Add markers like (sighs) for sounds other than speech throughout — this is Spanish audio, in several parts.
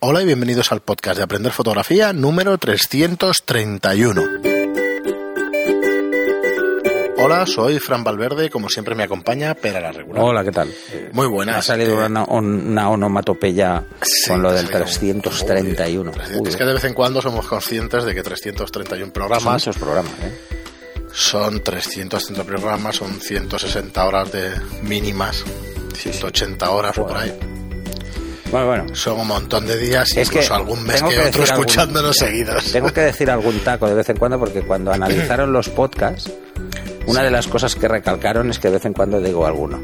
Hola y bienvenidos al podcast de Aprender Fotografía número 331. Hola, soy Fran Valverde como siempre me acompaña Pera la Regular. Hola, ¿qué tal? Muy buenas. Ha salido Eh, una, una onomatopeya Sí, con lo del salió un- 331. Uy, es que de vez en cuando somos conscientes de que 331 Son programas esos programas, ¿eh? son 330 programas, son 160 horas de mínimas, 180 horas o por ahí. Bueno, bueno. Son un montón de días, Es que incluso algún mes que, que otro decir algún- escuchándonos seguidos. Tengo que decir algún taco de vez en cuando porque cuando analizaron los podcasts, una de las cosas que recalcaron es que de vez en cuando digo alguno.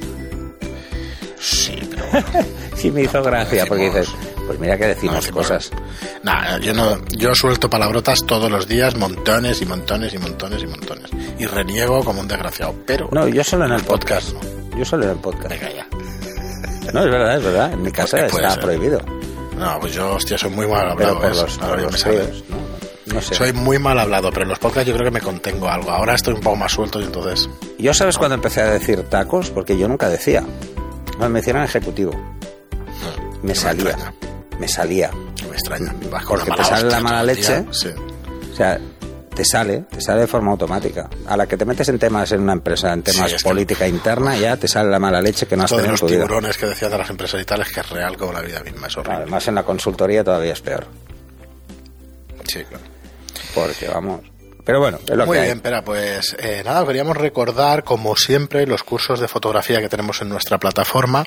Sí, pero (laughs) bueno. Sí me hizo gracia porque dices, pues mira que No decimos decimos- cosas. Nah, yo no, yo suelto palabrotas todos los días, montones y montones y montones y montones. Y reniego como un desgraciado, pero No, yo solo en el podcast podcast. no. Yo solo en el podcast. Venga ya. No, es verdad, es verdad. En mi casa Porque puede está ser. prohibido. No, pues yo, hostia, soy muy mal hablado. críos, ¿no? No sé. Soy muy mal hablado, pero en los podcasts yo creo que me contengo algo. Ahora estoy un poco más suelto y entonces... Yo sabes cuando empecé a decir tacos, porque yo nunca decía. Me hicieron ejecutivo. no, Me salía. Me salía. Me extraña. Vas con Porque la te mala la leche. Sí. O sea, te sale, te sale de forma automática. A la que te metes en temas en una empresa, en temas Sí, es que- política interna, ya te sale la mala leche que no has de tenido en los vida. tiburones que decías de las empresas y tal es que es real como la vida misma, es horrible. Además, en la consultoría todavía es peor. Sí, claro. Porque vamos. Pero bueno, es lo Muy que hay. bien, espera, pues eh, nada, queríamos recordar, como siempre, los cursos de fotografía que tenemos en nuestra plataforma,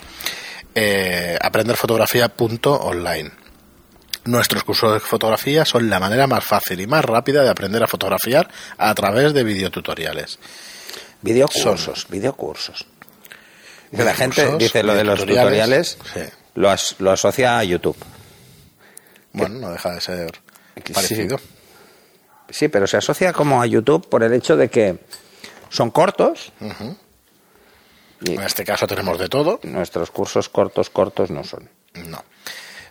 eh, aprenderfotografía.online. Nuestros cursos de fotografía son la manera más fácil y más rápida de aprender a fotografiar a través de videotutoriales. Videocursos, videocursos. Que la gente dice lo de los tutoriales, sí. lo, as- lo asocia a YouTube. Bueno, no deja de ser parecido. Sí, pero se asocia como a YouTube por el hecho de que son cortos. Y En este caso tenemos de todo. nuestros cursos cortos, cortos no son. No.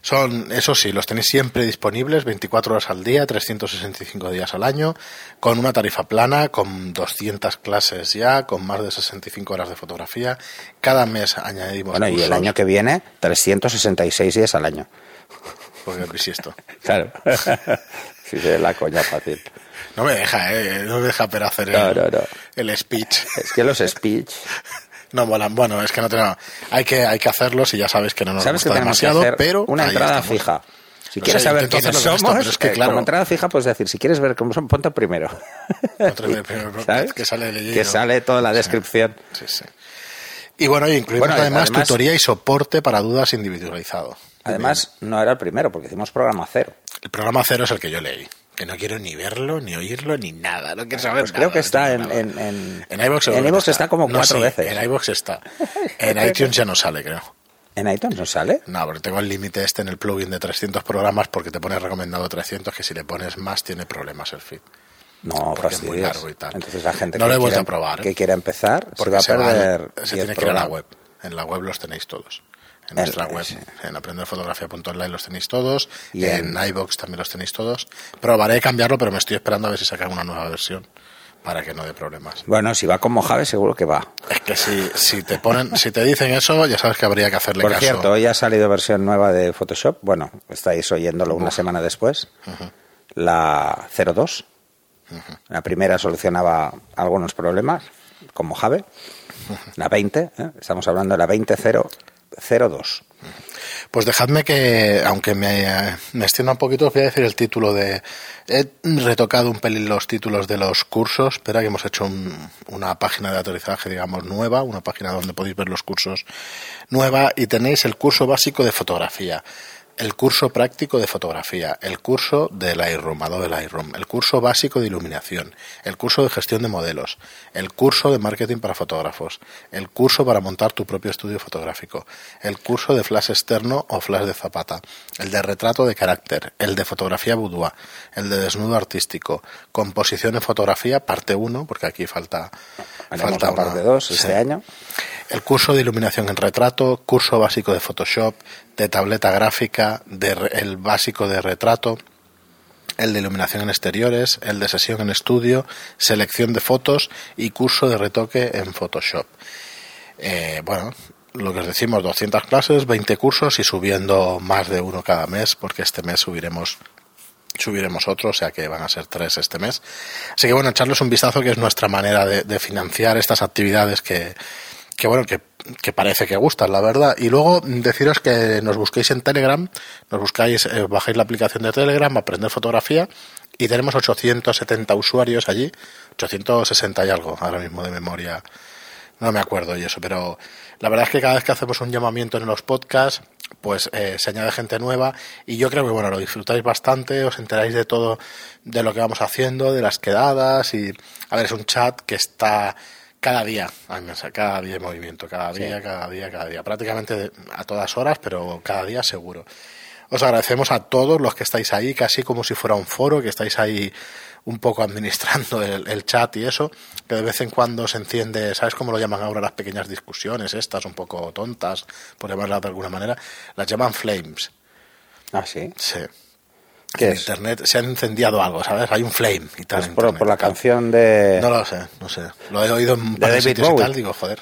Son, eso sí, los tenéis siempre disponibles 24 horas al día, 365 días al año, con una tarifa plana, con 200 clases ya, con más de 65 horas de fotografía. Cada mes añadimos Bueno, y el cursos, año que viene, 366 días al año. Porque es bisiesto. (laughs) Claro. (laughs) sí, sí, la coña fácil. No me deja, ¿eh? No me deja pero hacer No, el, no, no. el speech. Es que los speech. (laughs) No molan. Bueno, es que no tenemos... Hay que, hay que hacerlos y ya sabes que no nos ¿Sabes que gusta que demasiado, hacer pero... una entrada estamos. fija? Si No quieres sé, saber quiénes somos, esto, es que, claro. como entrada fija puedes decir, si quieres ver cómo son, ponte primero. Pero- (laughs) ¿Sabes? que sale el Que sale toda la descripción. Sí, sí. Y bueno, incluimos Bueno, además, además- tutoría y soporte para dudas individualizado. Además, no era el primero, porque hicimos programa cero. El programa cero es el que yo leí. Que no quiero ni verlo, ni oírlo, ni nada. No quiero saber Pues creo nada, que está no en, en, en, En iVoox en que está como No, cuatro sí, veces. En iVoox está. (laughs) En iTunes ya no sale, creo. ¿En iTunes no sale? No, porque tengo el límite este en el plugin de 300 programas porque te pone recomendado 300 que si le pones más tiene problemas el feed. No, Porque es muy largo y tal. Entonces la gente No que, lo quiera, a probar, ¿eh? que quiera empezar se va a se, va- perder se 10 tiene que ir a la web. En la web los tenéis todos. En nuestra web, sí. en aprenderfotografía.online los tenéis todos. Y en, en- iBox también los tenéis todos. Probaré cambiarlo, pero me estoy esperando a ver si sacan una nueva versión para que no dé problemas. Bueno, si va con Mojave seguro que va. Es que si, si te ponen, si te dicen eso, ya sabes que habría que hacerle Por caso. cierto, hoy ha salido versión nueva de Photoshop. Bueno, estáis oyéndolo una semana después. La 02. La primera solucionaba algunos problemas con Mojave. La 20, ¿eh? estamos hablando de la 20.002. Pues dejadme que, aunque me, me extienda un poquito, os voy a decir el título de... He retocado un pelín los títulos de los cursos. Espera que hemos hecho un- una página de aterrizaje, digamos, nueva, una página donde podéis ver los cursos nueva y tenéis el curso básico de fotografía. El curso práctico de fotografía, el curso de Lightroom, Adobe Lightroom, el curso básico de iluminación, el curso de gestión de modelos, el curso de marketing para fotógrafos, el curso para montar tu propio estudio fotográfico, el curso de flash externo o flash de zapata, el de retrato de carácter, el de fotografía boudoir, el de desnudo artístico, composición en fotografía, parte 1, porque aquí falta, Haremos falta una- parte 2 este año. El curso de iluminación en retrato, curso básico de Photoshop, de tableta gráfica, de el básico de retrato, el de iluminación en exteriores, el de sesión en estudio, selección de fotos y curso de retoque en Photoshop. Eh, bueno, lo que os decimos, 200 clases, 20 cursos y subiendo más de uno cada mes, porque este mes subiremos subiremos otro, o sea que van a ser tres este mes. Así que bueno, echarles un vistazo que es nuestra manera de, financiar estas actividades que, que bueno, que, que, parece que gustan, la verdad. Y luego deciros que nos busquéis en Telegram, nos buscáis, eh, bajáis la aplicación de Telegram, aprender fotografía, y tenemos 870 usuarios allí, 860 y algo ahora mismo de memoria. No me acuerdo y eso, pero la verdad es que cada vez que hacemos un llamamiento en los podcasts, pues eh, se añade gente nueva. Y yo creo que bueno, lo disfrutáis bastante, os enteráis de todo, de lo que vamos haciendo, de las quedadas y, a ver, es un chat que está cada día, cada día en movimiento, cada día, cada día, cada día, prácticamente a todas horas, pero cada día seguro. Os agradecemos a todos los que estáis ahí, casi como si fuera un foro, que estáis ahí un poco administrando el, chat y eso, que de vez en cuando se enciende, ¿sabes cómo lo llaman ahora las pequeñas discusiones estas, un poco tontas, por llamarlas de alguna manera? Las llaman flames. Ah, sí. Sí. En internet se ha incendiado algo, ¿sabes? Hay un flame y tal. por, por, la canción de. No lo sé, no sé. Lo he oído en varios sitios y tal, digo, joder.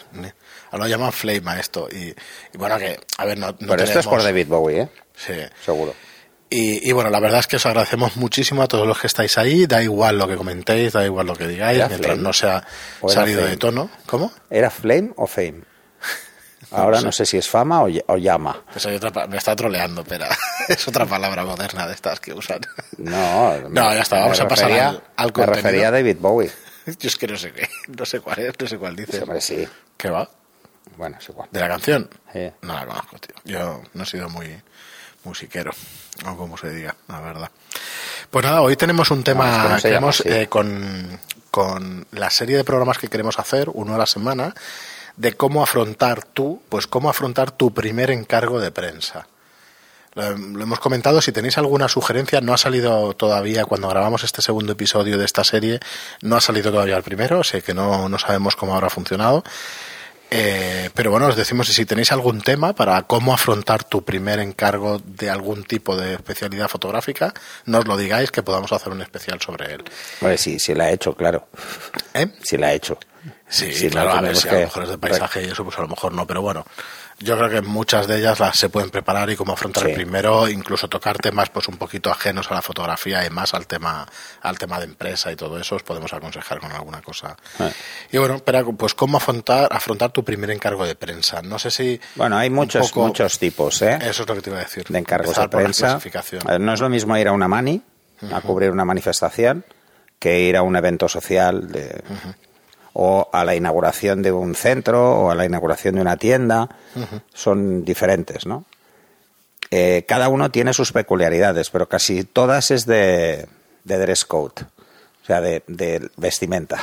Ahora lo llaman flame a esto. Y, bueno, que, a ver, no. no Pero esto es por David Bowie, ¿eh? Sí. Seguro. Y, bueno, la verdad es que os agradecemos muchísimo a todos los que estáis ahí. Da igual lo que comentéis, da igual lo que digáis, mientras no sea salido de tono. ¿Cómo? ¿Era Flame o Fame? Ahora no sé si es fama o, llama. me está troleando, pero (laughs) es otra palabra moderna de estas que usan. No, no ya está, vamos a pasar al, al Me refería a David Bowie. (laughs) Yo es que no sé qué, no sé cuál es, no sé cuál dice. Hombre, sí. ¿Qué va? Bueno, es igual. ¿De la canción? Sí. No la conozco, tío. Yo no he sido muy musiquero, o como se diga, la verdad. Pues nada, hoy tenemos un tema eh, con, con la serie de programas que queremos hacer, uno a la semana, de cómo afrontar tú, pues cómo afrontar tu primer encargo de prensa. Lo, hemos comentado, si tenéis alguna sugerencia, no ha salido todavía, cuando grabamos este segundo episodio de esta serie, no ha salido todavía el primero, sé que no, no sabemos cómo habrá funcionado. Eh, pero bueno, os decimos si tenéis algún tema para cómo afrontar tu primer encargo de algún tipo de especialidad fotográfica, no os lo digáis que podamos hacer un especial sobre él. Bueno, sí, sí la he hecho, claro. ¿Eh? Sí la he hecho. Sí, claro, a ver si a lo mejor es de paisaje y eso, pues a lo mejor no, pero bueno, yo creo que muchas de ellas las se pueden preparar y cómo afrontar el primero, incluso tocar temas pues un poquito ajenos a la fotografía y más al tema al tema de empresa y todo eso os podemos aconsejar con alguna cosa. Ah. Y bueno, pero pues cómo afrontar afrontar tu primer encargo de prensa. No sé si Bueno, hay muchos muchos tipos, ¿eh? Eso es lo que te iba a decir. De encargos de prensa. No es lo mismo ir a una mani a cubrir una manifestación que ir a un evento social de o a la inauguración de un centro o a la inauguración de una tienda. Son diferentes, ¿no? Eh, cada uno tiene sus peculiaridades, pero casi todas es de, de dress code, o sea, de, vestimenta.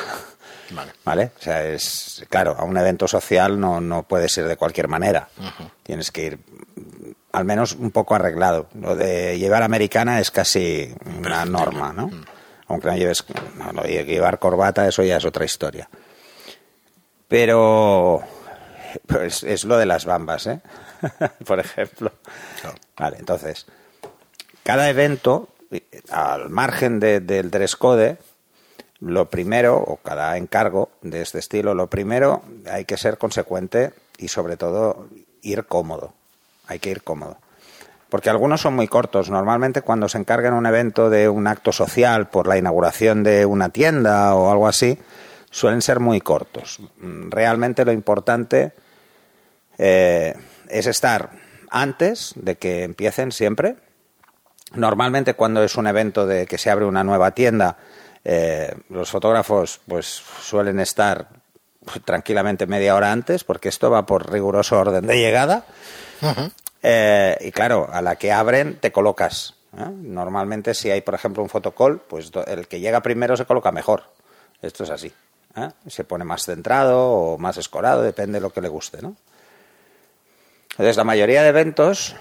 Vale. O sea, es claro, a un evento social no, no puedes ir de cualquier manera. Tienes que ir al menos un poco arreglado. Lo de llevar americana es casi una norma, ¿no? Aunque no lleves, no, llevar corbata, eso ya es otra historia. Pero pues es lo de las bambas, ¿eh? (laughs) Por ejemplo. Vale, entonces, cada evento, al margen del dress code, lo primero, o cada encargo de este estilo, lo primero hay que ser consecuente y sobre todo ir cómodo. Hay que ir cómodo. Porque algunos son muy cortos. Normalmente cuando se encargan un evento de un acto social por la inauguración de una tienda o algo así, suelen ser muy cortos. Realmente lo importante eh, es estar antes de que empiecen siempre. Normalmente cuando es un evento de que se abre una nueva tienda, eh, los fotógrafos pues suelen estar tranquilamente media hora antes, porque esto va por riguroso orden de llegada. Eh, y claro, a la que abren te colocas. Normalmente si hay, por ejemplo, un fotocall, pues el que llega primero se coloca mejor. Esto es así. ¿Eh? Se pone más centrado o más escorado, depende de lo que le guste, ¿no? Entonces, la mayoría de eventos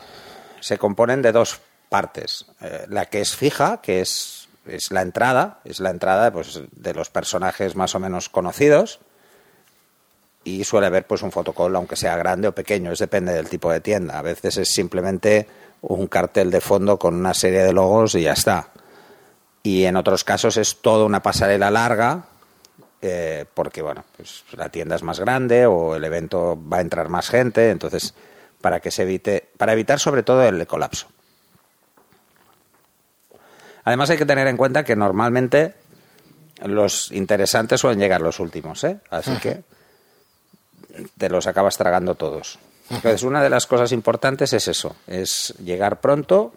se componen de dos partes. Eh, la que es fija, que es, es, la entrada, es la entrada pues, de los personajes más o menos conocidos. Y suele haber pues un fotocall, aunque sea grande o pequeño, es depende del tipo de tienda. A veces es simplemente un cartel de fondo con una serie de logos y ya está. Y en otros casos es toda una pasarela larga eh, porque bueno, pues la tienda es más grande o el evento va a entrar más gente, entonces para que se evite, para evitar sobre todo el colapso. Además hay que tener en cuenta que normalmente los interesantes suelen llegar los últimos, ¿eh? Así que te los acabas tragando todos. Entonces, una de las cosas importantes es eso, es llegar pronto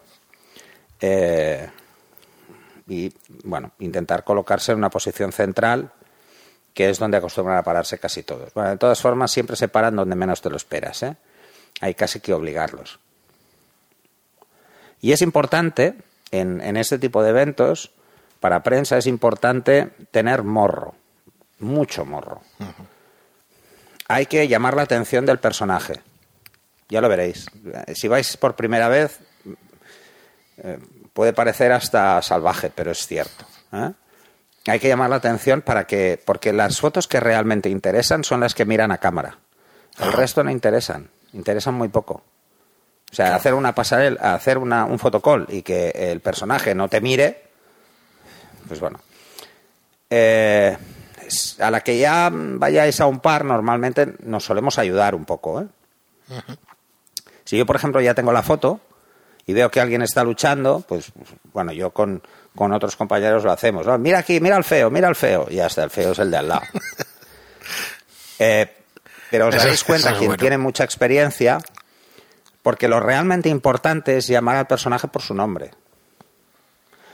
eh, y, bueno, intentar colocarse en una posición central, que es donde acostumbran a pararse casi todos. Bueno, de todas formas, siempre se paran donde menos te lo esperas, ¿eh? Hay casi que obligarlos. Y es importante, en, en este tipo de eventos, para prensa es importante tener morro, mucho morro. Hay que llamar la atención del personaje. Ya lo veréis. Si vais por primera vez, eh, puede parecer hasta salvaje, pero es cierto. ¿eh? Hay que llamar la atención para que, porque las fotos que realmente interesan son las que miran a cámara. El resto no interesan, interesan muy poco. O sea, hacer una pasarela, hacer una, un fotocall y que el personaje no te mire, pues bueno. Eh, a la que ya vayáis a un par, normalmente nos solemos ayudar un poco. ¿eh? Si yo, por ejemplo, ya tengo la foto y veo que alguien está luchando, pues bueno, yo con, otros compañeros lo hacemos. Mira aquí, mira el feo, mira el feo. Y hasta el feo es el de al lado. (laughs) Eh, pero os dais cuenta, quien tiene mucha experiencia, porque lo realmente importante es llamar al personaje por su nombre.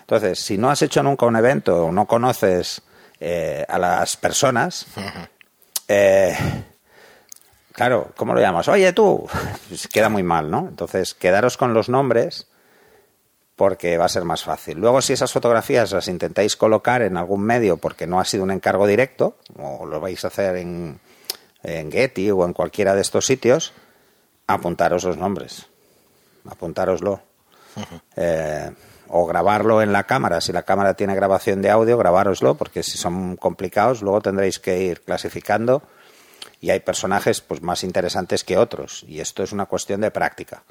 Entonces, si no has hecho nunca un evento o no conoces eh, a las personas, eh, claro, ¿cómo lo llamas? Oye, tú, (laughs) pues queda muy mal, ¿no? Entonces, quedaros con los nombres porque va a ser más fácil. Luego, si esas fotografías las intentáis colocar en algún medio porque no ha sido un encargo directo, o lo vais a hacer en, en Getty o en cualquiera de estos sitios, apuntaros los nombres. Apuntároslo o grabarlo en la cámara. Si la cámara tiene grabación de audio, grabároslo, porque si son complicados, luego tendréis que ir clasificando y hay personajes pues, más interesantes que otros. Y esto es una cuestión de práctica.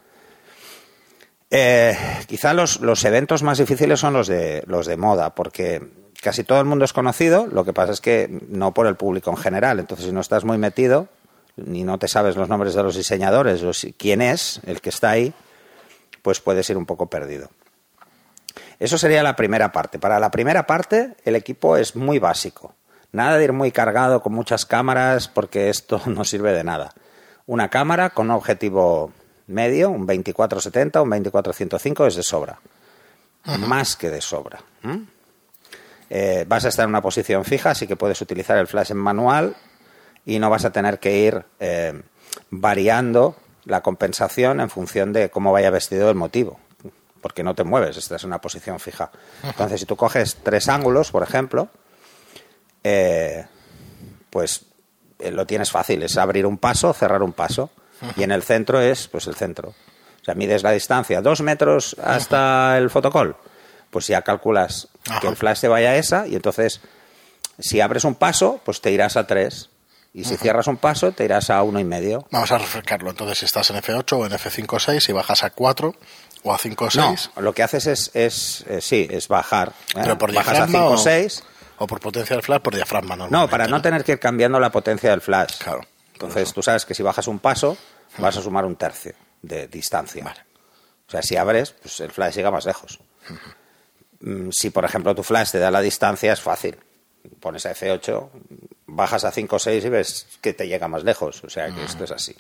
Eh, quizá los, los, eventos más difíciles son los de, los de moda, porque casi todo el mundo es conocido, lo que pasa es que no por el público en general. Entonces, si no estás muy metido, ni no te sabes los nombres de los diseñadores, o quién es el que está ahí, pues puedes ir un poco perdido. Eso sería la primera parte. Para la primera parte, el equipo es muy básico. Nada de ir muy cargado con muchas cámaras porque esto (laughs) no sirve de nada. Una cámara con un objetivo medio, un 2470, un 2405 es de sobra. Más que de sobra. Eh, vas a estar en una posición fija, así que puedes utilizar el flash en manual y no vas a tener que ir eh, variando la compensación en función de cómo vaya vestido el motivo porque no te mueves, estás en una posición fija. Entonces, si tú coges tres ángulos, por ejemplo, eh, pues eh, lo tienes fácil, es abrir un paso, cerrar un paso, y en el centro es pues el centro. O sea, mides la distancia, dos metros hasta el fotocall, pues ya calculas que el flash te vaya a esa, y entonces, si abres un paso, pues te irás a tres. Y si cierras un paso, te irás a uno y medio. Vamos a refrescarlo. Entonces, si estás en F8 o en F5.6 y bajas a 4, ¿O a 5 o 6? No, lo que haces es, es eh, sí, es bajar. ¿eh? ¿Pero por Bajas a 5 o 6. O por potencia del flash, por diafragma, ¿no? No, para no, tener que ir cambiando la potencia del flash. Claro. Entonces, tú sabes que si bajas un paso, vas a sumar un tercio de distancia. Vale. O sea, si abres, pues el flash llega más lejos. Mm, si, por ejemplo, tu flash te da la distancia, es fácil. Pones a F8, bajas a 5 o 6 y ves que te llega más lejos. O sea, que esto es así.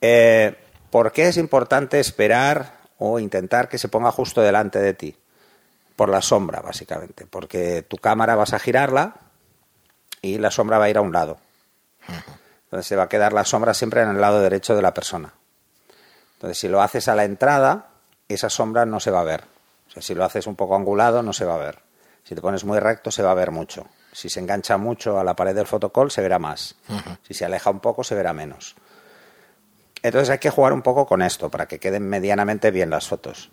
Eh, ¿Por qué es importante esperar o intentar que se ponga justo delante de ti? Por la sombra, básicamente, porque tu cámara vas a girarla y la sombra va a ir a un lado. Entonces se va a quedar la sombra siempre en el lado derecho de la persona. Entonces, si lo haces a la entrada, esa sombra no se va a ver. O sea, si lo haces un poco angulado, no se va a ver. Si te pones muy recto, se va a ver mucho. Si se engancha mucho a la pared del fotocall, se verá más. Si se aleja un poco, se verá menos. Entonces hay que jugar un poco con esto para que queden medianamente bien las fotos.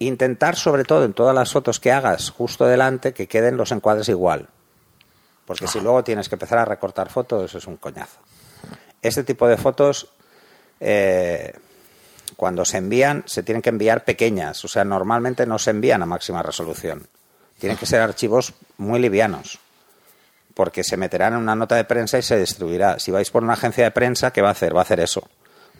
Intentar, sobre todo en todas las fotos que hagas justo delante, que queden los encuadres igual. Porque si luego tienes que empezar a recortar fotos, eso es un coñazo. Este tipo de fotos, eh, cuando se envían, se tienen que enviar pequeñas. O sea, normalmente no se envían a máxima resolución. Tienen que ser archivos muy livianos. porque se meterán en una nota de prensa y se distribuirá. Si vais por una agencia de prensa, ¿qué va a hacer? Va a hacer eso.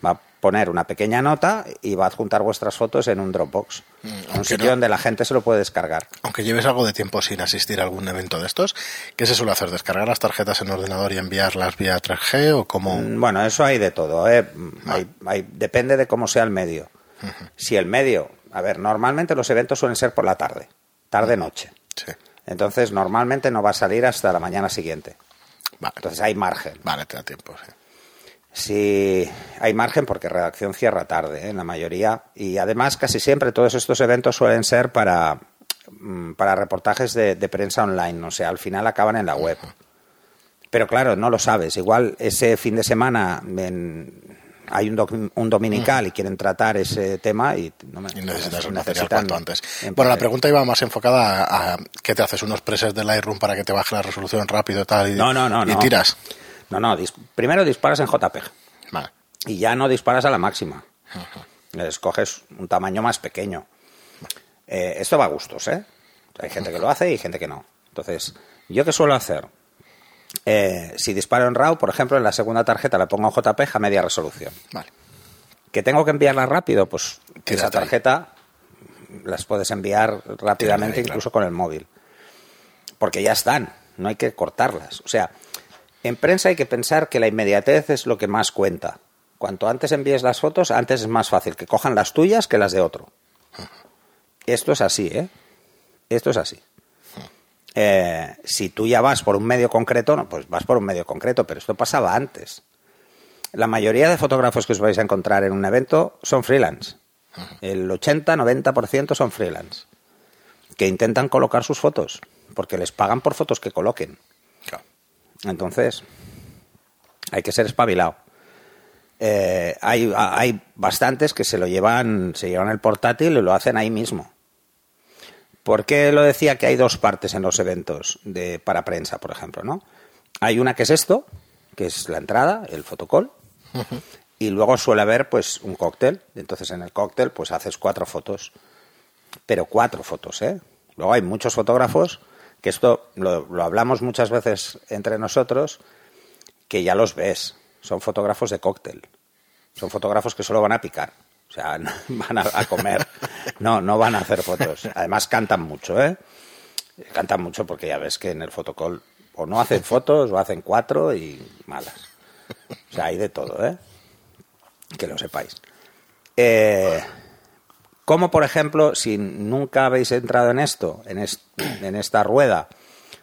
Va a poner una pequeña nota y va a adjuntar vuestras fotos en un Dropbox, Mm, un sitio no- donde la gente se lo puede descargar. Aunque lleves algo de tiempo sin asistir a algún evento de estos, ¿qué se suele hacer? ¿Descargar las tarjetas en ordenador y enviarlas vía 3G o como Mm, Bueno, eso hay de todo. ¿eh? Hay- hay- depende de cómo sea el medio. Si el medio, a ver, normalmente los eventos suelen ser por la tarde, tarde-noche. Sí. Entonces, normalmente no va a salir hasta la mañana siguiente. Vale, Entonces hay margen. vale, te da tiempo, sí. Sí, hay margen porque redacción cierra tarde, ¿eh? en la mayoría. Y además, casi siempre todos estos eventos suelen ser para, mm, para reportajes de, de prensa online. O sea, al final acaban en la web. Pero claro, no lo sabes. Igual ese fin de semana en- hay un, doc- un dominical y quieren tratar ese tema y, no me- Y necesitas un material cuanto antes. en Bueno, la pregunta iba más enfocada a, a que te haces unos presets de Lightroom para que te baje la resolución rápido y tal y, No, no, no, y tiras. No, no, dis- primero disparas en JPEG. Vale. y ya no disparas a la máxima. Escoges un tamaño más pequeño. Eh, esto va a gustos, ¿eh? Hay gente que lo hace y gente que no. Entonces, ¿yo qué suelo hacer? Eh, si disparo en RAW, por ejemplo, en la segunda tarjeta la pongo en JPEG a media resolución. Vale. ¿Que tengo que enviarla rápido? Pues esa ahí. tarjeta las puedes enviar rápidamente ahí, incluso con el móvil. Porque ya están, no hay que cortarlas. O sea, en prensa hay que pensar que la inmediatez es lo que más cuenta. Cuanto antes envíes las fotos, antes es más fácil que cojan las tuyas que las de otro. Esto es así, ¿eh? Esto es así. Eh, si tú ya vas por un medio concreto, no, pues vas por un medio concreto, pero esto pasaba antes. La mayoría de fotógrafos que os vais a encontrar en un evento son freelance. El 80-90% son freelance. Que intentan colocar sus fotos, porque les pagan por fotos que coloquen. Entonces, hay que ser espabilado. Eh, hay, hay bastantes que se lo llevan, se llevan el portátil y lo hacen ahí mismo. ¿Por qué lo decía que hay dos partes en los eventos de, para prensa, por ejemplo? ¿no? Hay una que es esto, que es la entrada, el fotocall, y luego suele haber pues un cóctel. Entonces en el cóctel pues haces cuatro fotos, pero cuatro fotos, ¿eh? Luego hay muchos fotógrafos que esto lo, lo hablamos muchas veces entre nosotros, que ya los ves, son fotógrafos de cóctel, son fotógrafos que solo van a picar. O sea, (laughs) van a, a comer, no, no van a hacer fotos. Además cantan mucho, ¿eh? Cantan mucho porque ya ves que en el fotocall o no hacen fotos o hacen cuatro y malas. O sea, hay de todo, ¿eh? Que lo sepáis. Eh, como, por ejemplo, si nunca habéis entrado en esto, en, est- (clears throat) en esta rueda,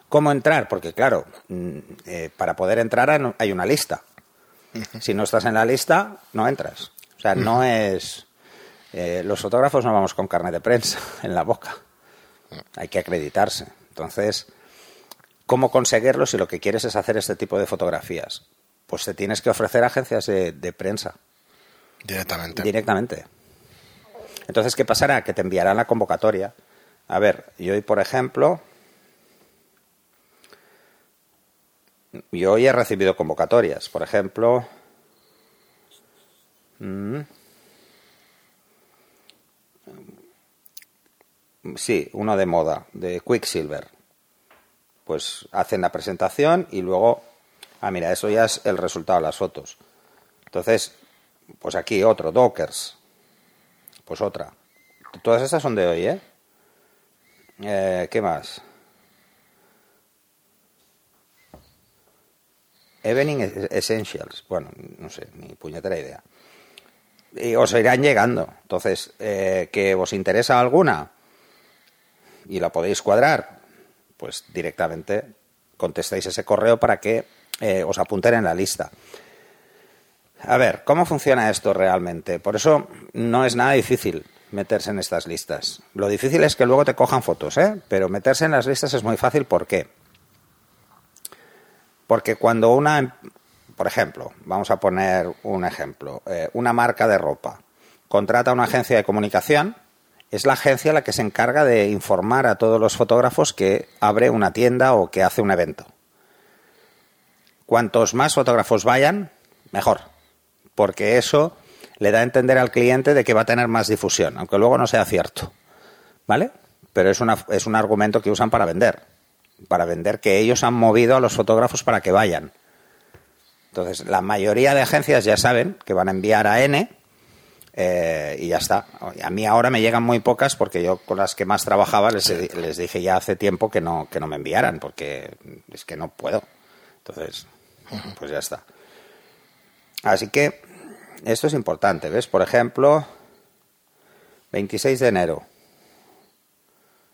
¿cómo entrar? Porque, claro, mm, eh, para poder entrar hay- una lista. Si no estás en la lista, no entras. O sea, no es... eh, los fotógrafos no vamos con carne de prensa (laughs) en la boca. Hay que acreditarse. Entonces, ¿cómo conseguirlo si lo que quieres es hacer este tipo de fotografías? Pues te tienes que ofrecer a agencias de, de prensa Directamente. directamente. Entonces, ¿qué pasará? Que te enviarán la convocatoria. A ver, yo hoy, por ejemplo, yo hoy he recibido convocatorias. Por ejemplo, mm, sí, uno de moda, de Quicksilver. Pues hacen la presentación y luego, ah, mira, eso ya es el resultado de las fotos. Entonces, pues aquí otro, Dockers. Pues otra. Todas estas son de hoy, ¿eh? Eh, ¿Qué más? Evening Essentials. Bueno, no sé, ni puñetera idea. Y os irán llegando. Entonces, eh, ¿que os interesa alguna? Y la podéis cuadrar. Pues directamente contestáis ese correo para que eh, os apunten en la lista. A ver, ¿cómo funciona esto realmente? Por eso no es nada difícil meterse en estas listas. Lo difícil es que luego te cojan fotos, ¿eh? Pero meterse en las listas es muy fácil. ¿Por qué? Porque cuando una, em- por ejemplo, vamos a poner un ejemplo, eh, una marca de ropa contrata a una agencia de comunicación, es la agencia la que se encarga de informar a todos los fotógrafos que abre una tienda o que hace un evento. Cuantos más fotógrafos vayan, mejor, porque eso le da a entender al cliente de que va a tener más difusión, aunque luego no sea cierto. ¿Vale? Pero es, una, es un argumento que usan para vender. para vender que ellos han movido a los fotógrafos para que vayan. Entonces, la mayoría de agencias ya saben que van a enviar a N eh, y ya está. A mí ahora me llegan muy pocas porque yo con las que más trabajaba les, les dije ya hace tiempo que no, que no me enviaran porque es que no puedo. Entonces, pues ya está. Así que esto es importante, ¿ves? Por ejemplo, 26 de enero.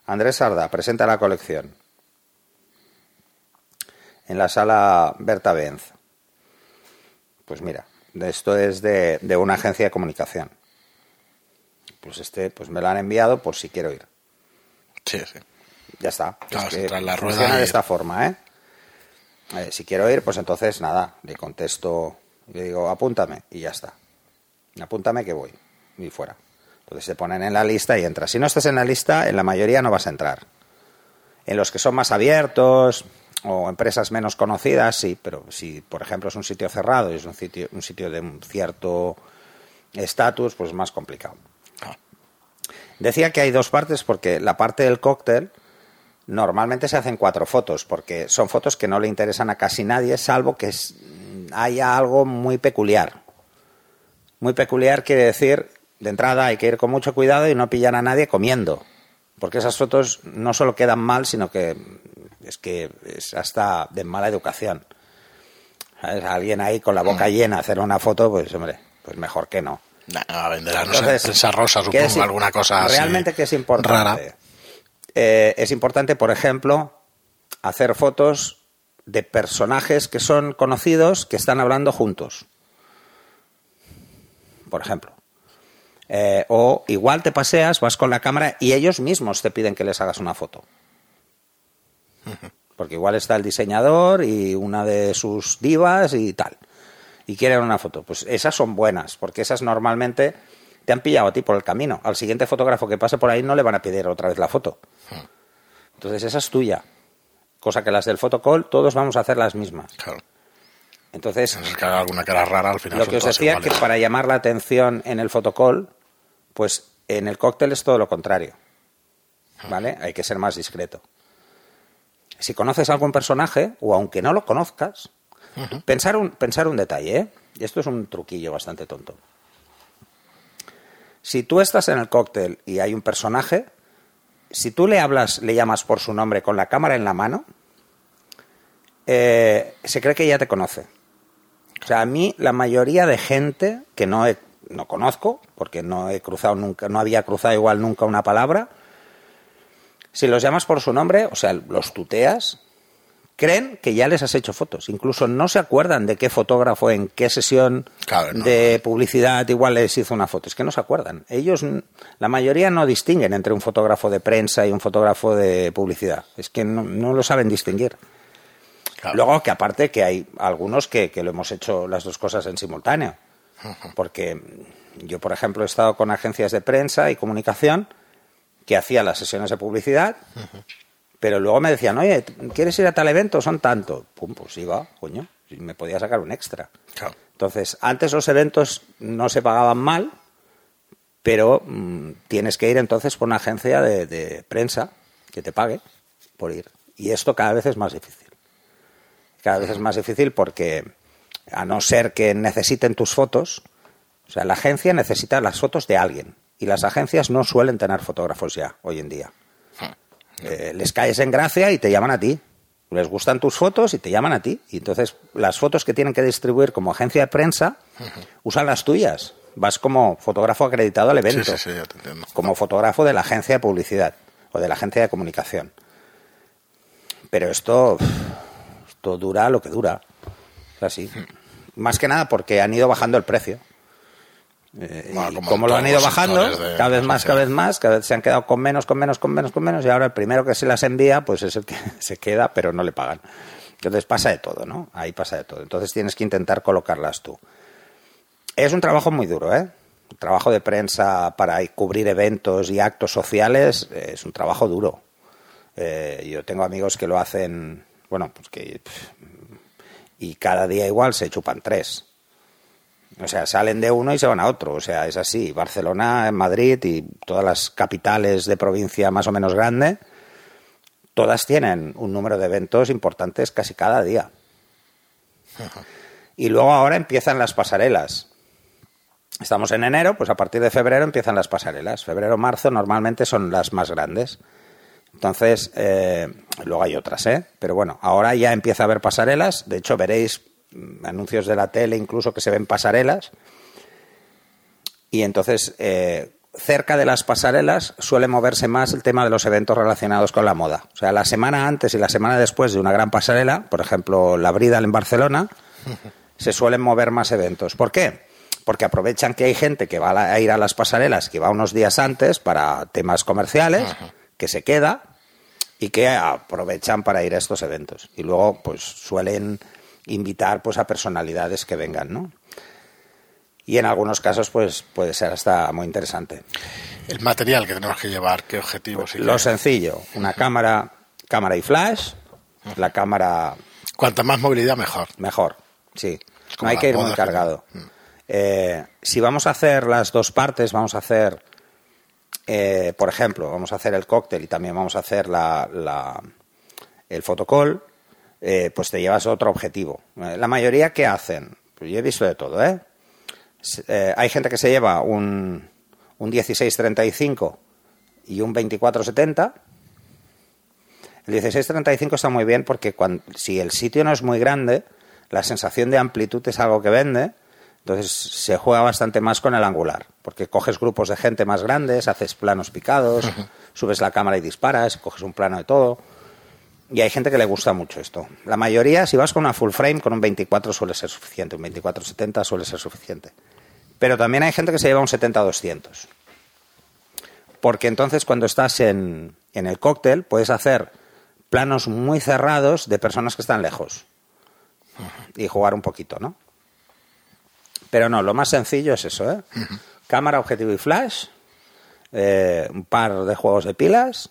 Andrés Sarda presenta la colección en la sala Berta Benz. Pues mira, esto es de, una agencia de comunicación. Pues este, pues me lo han enviado por si quiero ir. Sí, sí. Ya está. la funciona de esta forma, ¿eh? ¿eh? Si quiero ir, pues entonces nada, le contesto, le digo, apúntame y ya está. Apúntame que voy y fuera. Entonces se ponen en la lista y entras. Si no estás en la lista, en la mayoría no vas a entrar. En los que son más abiertos, o empresas menos conocidas, sí, pero si, por ejemplo, es un sitio cerrado y es un sitio, un sitio de un cierto estatus, pues es más complicado. Decía que hay dos partes porque la parte del cóctel normalmente se hacen cuatro fotos porque son fotos que no le interesan a casi nadie salvo que haya algo muy peculiar. Muy peculiar quiere decir, de entrada hay que ir con mucho cuidado y no pillar a nadie comiendo. Porque esas fotos no solo quedan mal, sino que es que es hasta de mala educación. Alguien ahí con la boca mm. llena hacer una foto, pues hombre, pues mejor que no. a vender no sé, rosa, supongo, alguna cosa Realmente que es importante. Eh, es importante, por ejemplo, hacer fotos de personajes que son conocidos que están hablando juntos. Por ejemplo. Eh, o igual te paseas, vas con la cámara y ellos mismos te piden que les hagas una foto. (laughs) Porque igual está el diseñador y una de sus divas y tal. Y quieren una foto. Pues esas son buenas, porque esas normalmente te han pillado a ti por el camino. Al siguiente fotógrafo que pase por ahí no le van a pedir otra vez la foto. Entonces esa es tuya. Cosa que las del fotocall todos vamos a hacer las mismas. Claro. Entonces, alguna cara rara al final. Lo que os decía que para llamar la atención en el fotocall, pues en el cóctel es todo lo contrario. ¿Vale? Hay que ser más discreto si conoces a algún personaje, o aunque no lo conozcas, pensar, un, pensar un detalle, ¿eh? y esto es un truquillo bastante tonto. Si tú estás en el cóctel y hay un personaje, si tú le hablas, le llamas por su nombre con la cámara en la mano, eh, se cree que ya te conoce. O sea, a mí la mayoría de gente que no, no conozco, porque no he cruzado nunca, no había cruzado igual nunca una palabra, si los llamas por su nombre, o sea, los tuteas, creen que ya les has hecho fotos. Incluso no se acuerdan de qué fotógrafo en qué sesión de publicidad igual les hizo una foto. Es que no se acuerdan. Ellos, la mayoría no distinguen entre un fotógrafo de prensa y un fotógrafo de publicidad. Es que no, lo saben distinguir. Luego que aparte que hay algunos que, que, lo hemos hecho las dos cosas en simultáneo. Porque yo, por ejemplo, he estado con agencias de prensa y comunicación que hacía las sesiones de publicidad, pero luego me decían, oye, ¿quieres ir a tal evento? Son tanto. Pum, pues iba, coño, me podía sacar un extra. Entonces, antes los eventos no se pagaban mal, pero mm, tienes que ir entonces por una agencia de, prensa que te pague por ir. Y esto cada vez es más difícil. Cada vez es más difícil porque, a no ser que necesiten tus fotos, o sea, la agencia necesita las fotos de alguien. Y las agencias no suelen tener fotógrafos ya, hoy en día. Eh, les caes en gracia y te llaman a ti. Les gustan tus fotos y te llaman a ti. Y entonces las fotos que tienen que distribuir como agencia de prensa usan las tuyas. Vas como fotógrafo acreditado al evento. Sí, sí, sí, te entiendo. Como fotógrafo de la agencia de publicidad o de la agencia de comunicación. Pero esto, esto dura lo que dura. Es así. Más que nada porque han ido bajando el precio. Eh, como, lo han ido bajando, cada vez más, cada vez más, cada vez se han quedado con menos, con menos, con menos, con menos, y ahora el primero que se las envía, pues es el que (laughs) se queda, pero no le pagan. Entonces pasa de todo, ¿no? Ahí pasa de todo. Entonces tienes que intentar colocarlas tú. Es un trabajo muy duro, ¿eh? Un trabajo de prensa para cubrir eventos y actos sociales eh, es un trabajo duro. Eh, yo tengo amigos que lo hacen, bueno, pues que. Y cada día igual se chupan tres. O sea, salen de uno y se van a otro. O sea, es así. Barcelona, Madrid y todas las capitales de provincia más o menos grande, todas tienen un número de eventos importantes casi cada día. (laughs) Y luego ahora empiezan las pasarelas. Estamos en enero, pues a partir de febrero empiezan las pasarelas. Febrero, marzo normalmente son las más grandes. Entonces, eh, luego hay otras, ¿eh? Pero bueno, ahora ya empieza a haber pasarelas. De hecho, veréis mm, anuncios de la tele incluso que se ven pasarelas. Y entonces, eh, cerca de las pasarelas suele moverse más el tema de los eventos relacionados con la moda. O sea, la semana antes y la semana después de una gran pasarela, por ejemplo, la Bridal en Barcelona, (laughs) se suelen mover más eventos. ¿Por qué? Porque aprovechan que hay gente que va a ir a las pasarelas, que va unos días antes para temas comerciales que se queda y que aprovechan para ir a estos eventos. Y luego, pues suelen invitar pues a personalidades que vengan, ¿no? Y en algunos casos, pues puede ser hasta muy interesante. El material que tenemos que llevar, qué objetivos. Y Lo sencillo, una cámara, cámara y flash, la cámara. Cuanta más movilidad, mejor. Mejor, sí. No hay que ir muy cargado. Eh, si vamos a hacer las dos partes, vamos a hacer eh, por ejemplo, vamos a hacer el cóctel y también vamos a hacer la, el fotocall, eh, pues te llevas otro objetivo. Eh, la mayoría, ¿qué hacen? Pues yo he visto de todo, ¿eh? hay gente que se lleva un, un 1635 y un 2470. El 1635 está muy bien porque cuando, si el sitio no es muy grande, la sensación de amplitud es algo que vende entonces se juega bastante más con el angular, porque coges grupos de gente más grandes, haces planos picados, subes la cámara y disparas, coges un plano de todo. Y hay gente que le gusta mucho esto. La mayoría, si vas con una full frame, con un 24 suele ser suficiente, un 24-70 suele ser suficiente. Pero también hay gente que se lleva un 70-200. Porque entonces cuando estás en, en el cóctel puedes hacer planos muy cerrados de personas que están lejos. Y jugar un poquito, ¿no? Pero no, lo más sencillo es eso, ¿eh? Cámara, objetivo y flash, eh, un par de juegos de pilas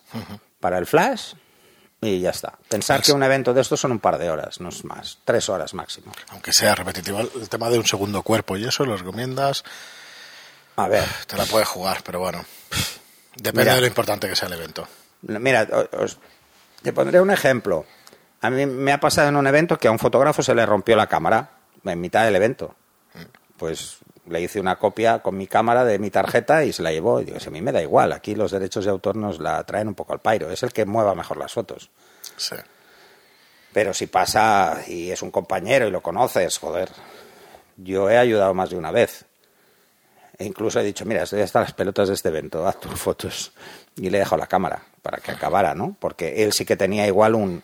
para el flash y ya está. Pensar que un evento de estos son un par de horas, no es más, tres horas máximo. Aunque sea repetitivo, el tema de un segundo cuerpo y eso lo recomiendas. A ver. (sighs) Te la puedes jugar, pero bueno. Depende de lo importante que sea el evento. Mira, te pondré un ejemplo. A mí me ha pasado en un evento que a un fotógrafo se le rompió la cámara en mitad del evento pues le hice una copia con mi cámara de mi tarjeta y se la llevó. Y digo, a mí me da igual, aquí los derechos de autor nos la traen un poco al pairo, es el que mueva mejor las fotos. Sí. Pero si pasa y es un compañero y lo conoces, joder, yo he ayudado más de una vez. E incluso he dicho, mira, estoy hasta las pelotas de este evento, haz tus fotos. Y le he dejado la cámara para que acabara, ¿no? Porque él sí que tenía igual un...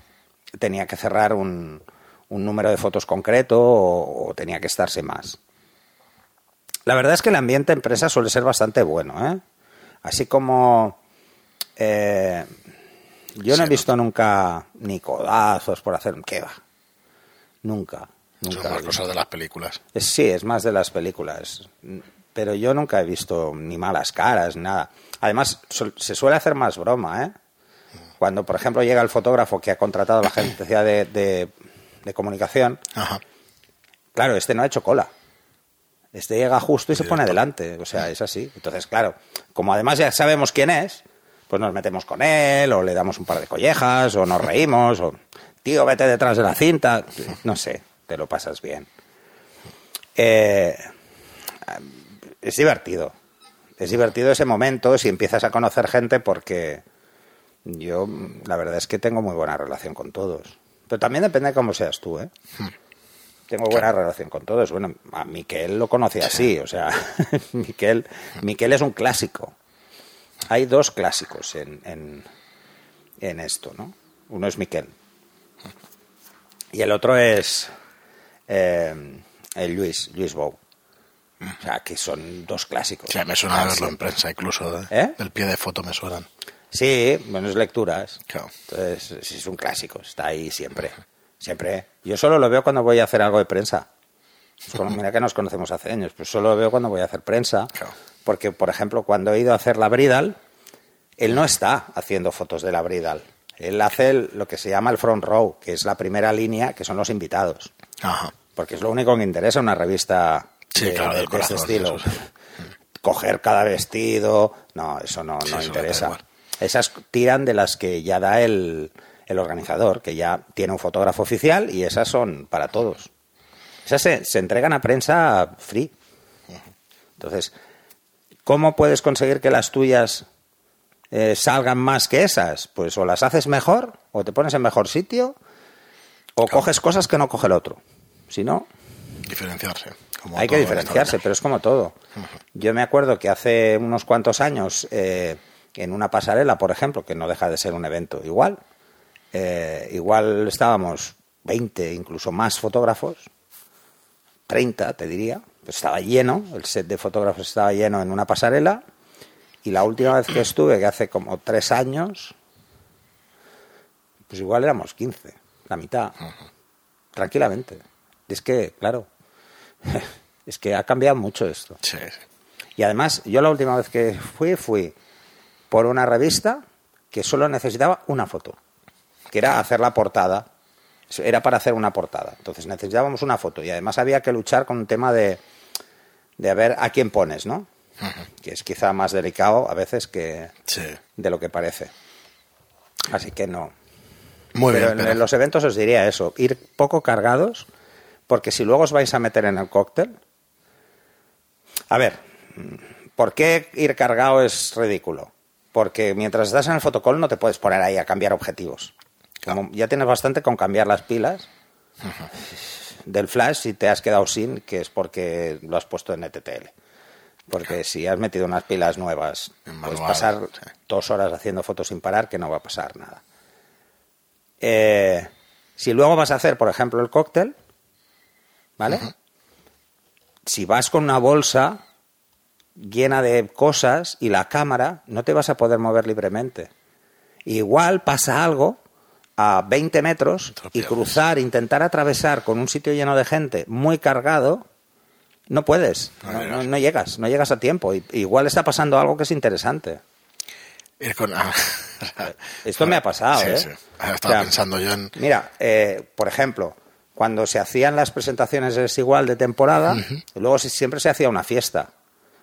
tenía que cerrar un, un número de fotos concreto o tenía que estarse más. La verdad es que el ambiente empresa suele ser bastante bueno, ¿eh? Así como eh, yo no he visto nunca ni codazos por hacer ¿qué va? Nunca. nunca Son más cosas de las películas. sí, es más de las películas. Pero yo nunca he visto ni malas caras, ni nada. Además, se suele hacer más broma, ¿eh? Cuando, por ejemplo, llega el fotógrafo que ha contratado la agencia de, de, comunicación, claro, este no ha hecho cola. Este llega justo y se pone adelante. O sea, es así. Entonces, claro, como además ya sabemos quién es, pues nos metemos con él, o le damos un par de collejas, o nos reímos, o tío, vete detrás de la cinta. No sé, te lo pasas bien. Eh, es divertido. Es divertido ese momento si empiezas a conocer gente porque yo, la verdad es que tengo muy buena relación con todos. Pero también depende de cómo seas tú, ¿eh? Tengo buena relación con todos. Bueno, a Miquel lo conoce así, o sea, (laughs) Miquel, Miquel es un clásico. Hay dos clásicos en, en, en esto, ¿no? Uno es Miquel. Y el otro es eh, el Luis, Luis Bou. O sea, que son dos clásicos. Sí, me suena verlo en prensa incluso. ¿eh? ¿Eh? El pie de foto me suenan. Sí, buenas lecturas. Entonces, sí, es un clásico, está ahí siempre. Siempre. Yo solo lo veo cuando voy a hacer algo de prensa. Pues mira que nos conocemos hace años, pues solo lo veo cuando voy a hacer prensa. Porque, por ejemplo, cuando he ido a hacer la Bridal, él no está haciendo fotos de la Bridal. Él hace lo que se llama el front row, que es la primera línea, que son los invitados. Porque es lo único que interesa una revista de, este estilo. (laughs) Coger cada vestido, no, eso no, no interesa. Esas tiran de las que ya da el, el organizador, que ya tiene un fotógrafo oficial y esas son para todos. Esas se, se entregan a prensa free. Entonces, ¿cómo puedes conseguir que las tuyas eh, salgan más que esas? Pues o las haces mejor, o te pones en mejor sitio, o coges cosas que no coge el otro. Si no, Diferenciarse. como hay que diferenciarse, pero es como todo. Yo me acuerdo que hace unos cuantos años, eh, en una pasarela, por ejemplo, que no deja de ser un evento igual, eh, igual estábamos 20, incluso más fotógrafos, 30 te diría, pues estaba lleno, el set de fotógrafos estaba lleno en una pasarela, y la última vez que estuve, que hace como tres años, pues igual éramos 15, la mitad, tranquilamente. Y es que, claro, (laughs) es que ha cambiado mucho esto. Sí, sí. Y además, yo la última vez que fui, fui por una revista que solo necesitaba una foto, que era hacer la portada. Era para hacer una portada. Entonces necesitábamos una foto. Y además había que luchar con un tema de, de a ver a quién pones, ¿no? Que es quizá más delicado a veces que Sí. de lo que parece. Así que no. Muy Pero bien. en, pero- en los eventos os diría eso, ir poco cargados, porque si luego os vais a meter en el cóctel... A ver, ¿por qué ir cargado es ridículo? Porque mientras estás en el fotocall no te puedes poner ahí a cambiar objetivos. Ya tienes bastante con cambiar las pilas del flash y te has quedado sin, que es porque lo has puesto en ETTL. Porque si has metido unas pilas nuevas, puedes pasar sí. dos horas haciendo fotos sin parar, que no va a pasar nada. Eh, si luego vas a hacer, por ejemplo, el cóctel, ¿vale? Si vas con una bolsa llena de cosas y la cámara, no te vas a poder mover libremente. Igual pasa algo a 20 metros y cruzar, intentar atravesar con un sitio lleno de gente muy cargado, no puedes, No no, llegas. no- llegas, no llegas a tiempo. Y, igual está pasando algo que es interesante. Ir con- (laughs) ah, Esto me ha pasado, sí, ¿eh? Sí. Ahora estaba O sea, pensando yo en. Mira, eh, por ejemplo, cuando se hacían las presentaciones de Desigual de temporada, luego siempre se hacía una fiesta.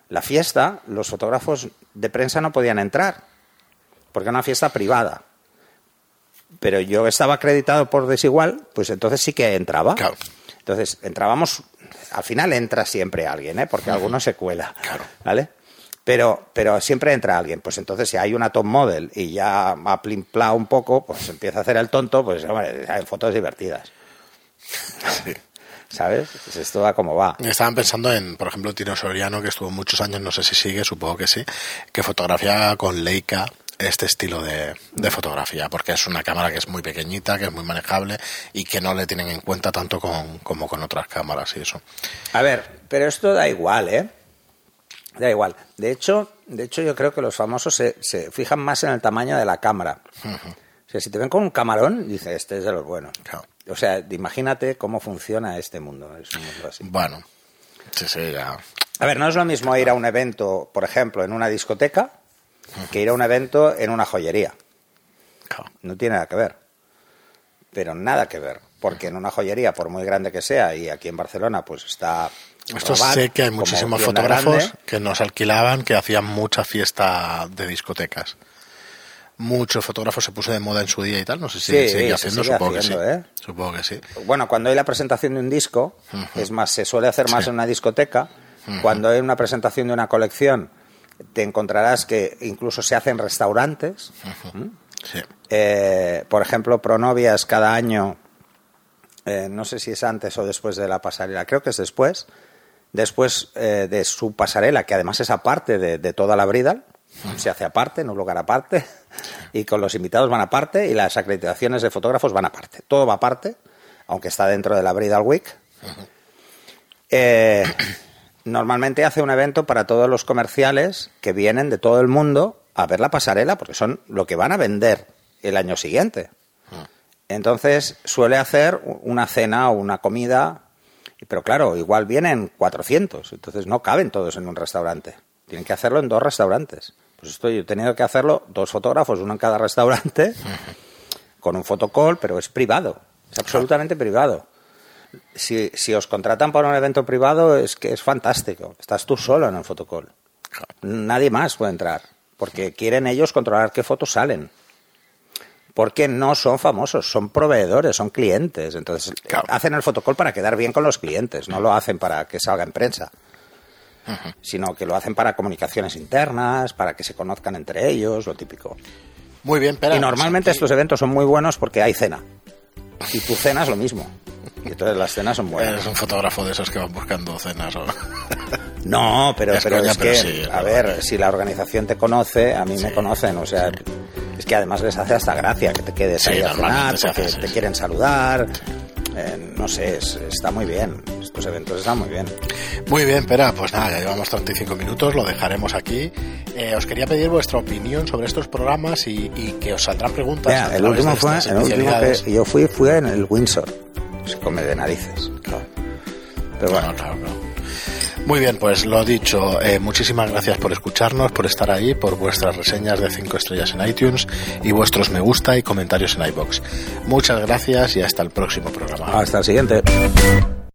La fiesta, los fotógrafos de prensa no podían entrar, porque era una fiesta privada. Pero yo estaba acreditado por Desigual, pues entonces sí que entraba. Claro. Entonces, entrábamos, al final entra siempre alguien, ¿eh? porque alguno se cuela. Claro. ¿Vale? Pero, pero siempre entra alguien. Pues entonces, si hay una top model y ya ha plimplado un poco, pues empieza a hacer el tonto, pues hombre, hay fotos divertidas. Sí. (laughs) ¿Sabes? Pues esto va como va. Estaban pensando en, por ejemplo, Tino Soriano, que estuvo muchos años, no sé si sigue, supongo que sí, que fotografía con Leica este estilo de, de fotografía, porque es una cámara que es muy pequeñita, que es muy manejable y que no le tienen en cuenta tanto con, como con otras cámaras y eso. A ver, pero esto da igual, ¿eh? Da igual. De hecho, de hecho yo creo que los famosos se, se fijan más en el tamaño de la cámara. O sea, si te ven con un camarón, dices, este es de los buenos. Claro. O sea, imagínate cómo funciona este mundo. Es un mundo así. Bueno, sí, sí, ya. A ver, no es lo mismo ir a un evento, por ejemplo, en una discoteca, que ir a un evento en una joyería. No tiene nada que ver. Pero nada que ver. Porque en una joyería, por muy grande que sea, y aquí en Barcelona, pues está. Esto Rabat sé que hay muchísimos fotógrafos grande. que nos alquilaban, que hacían mucha fiesta de discotecas. Muchos fotógrafos se puso de moda en su día y tal, no sé si Sí, sigue haciendo, sigue supongo haciendo, que sí. ¿eh? Supongo que sí. Bueno, cuando hay la presentación de un disco, es más, se suele hacer más en una discoteca. Cuando hay una presentación de una colección, te encontrarás que incluso se hace en restaurantes. Sí. Eh, por ejemplo, Pronovias cada año, eh, no sé si es antes o después de la pasarela, creo que es después, después eh, de su pasarela, que además es aparte de, de toda la Bridal, se hace aparte, en un lugar aparte, y con los invitados van aparte y las acreditaciones de fotógrafos van aparte. Todo va aparte, aunque está dentro de la Bridal Week. Normalmente hace un evento para todos los comerciales que vienen de todo el mundo a ver la pasarela, porque son lo que van a vender el año siguiente. Entonces suele hacer una cena o una comida, pero claro, igual vienen 400, entonces no caben todos en un restaurante. Tienen que hacerlo en dos restaurantes. Pues esto yo he tenido que hacerlo dos fotógrafos, uno en cada restaurante, (laughs) con un fotocall, pero es privado, es absolutamente privado. Si, si os contratan para un evento privado es que es fantástico, estás tú solo en el fotocall. Nadie más puede entrar, porque quieren ellos controlar qué fotos salen. porque no son famosos, son proveedores, son clientes. Entonces, Claro. hacen el fotocall para quedar bien con los clientes, no lo hacen para que salga en prensa, sino que lo hacen para comunicaciones internas, para que se conozcan entre ellos, lo típico. Muy bien, pero y normalmente estos eventos son muy buenos porque hay cena. Y tu cena es lo mismo. Y entonces las cenas son buenas. Eres un fotógrafo de esos que van buscando cenas. ¿o? (laughs) No, pero Es es, pero coña, es pero que, sí, es a verdad. ver, si la organización te conoce, a mí me Sí, conocen, o sea, es que además les hace hasta gracia que te quedes Sí, ahí a cenar, porque hace, sí, te sí. quieren saludar, eh, no sé, es- está muy bien, estos eventos están muy bien. Muy bien, Pera, pues nada, ya llevamos 35 minutos, lo dejaremos aquí. Eh, os quería pedir vuestra opinión sobre estos programas y, y que os saldrán preguntas. El último, fue, el último que yo fui fue en el Windsor, se come de narices, claro. Pero bueno, Bueno, claro, claro. Muy bien, pues lo dicho, eh, muchísimas gracias por escucharnos, por estar ahí, por vuestras reseñas de 5 estrellas en iTunes y vuestros me gusta y comentarios en iBox. Muchas gracias y hasta el próximo programa. hasta el siguiente.